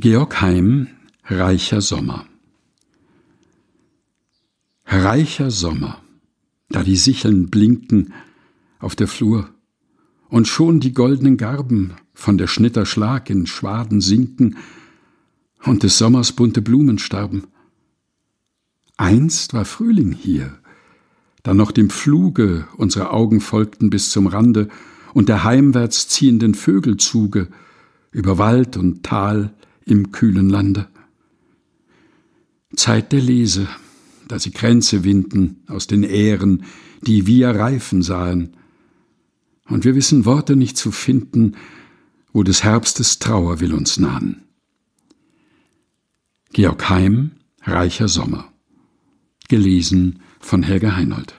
Georg Heim Reicher Sommer Reicher Sommer, da die Sicheln blinken auf der Flur und schon die goldenen Garben von der Schnitter Schlag in Schwaden sinken und des Sommers bunte Blumen starben. Einst war Frühling hier, da noch dem Fluge unsere Augen folgten bis zum Rande und der heimwärts ziehenden Vögelzuge über Wald und Tal im kühlen Lande. Zeit der Lese, da sie Kränze winden aus den Ähren, die wir reifen sahen. Und wir wissen Worte nicht zu finden, wo des Herbstes Trauer will uns nahen. Georg Heim, Reicher Sommer. Gelesen von Helga Heinold.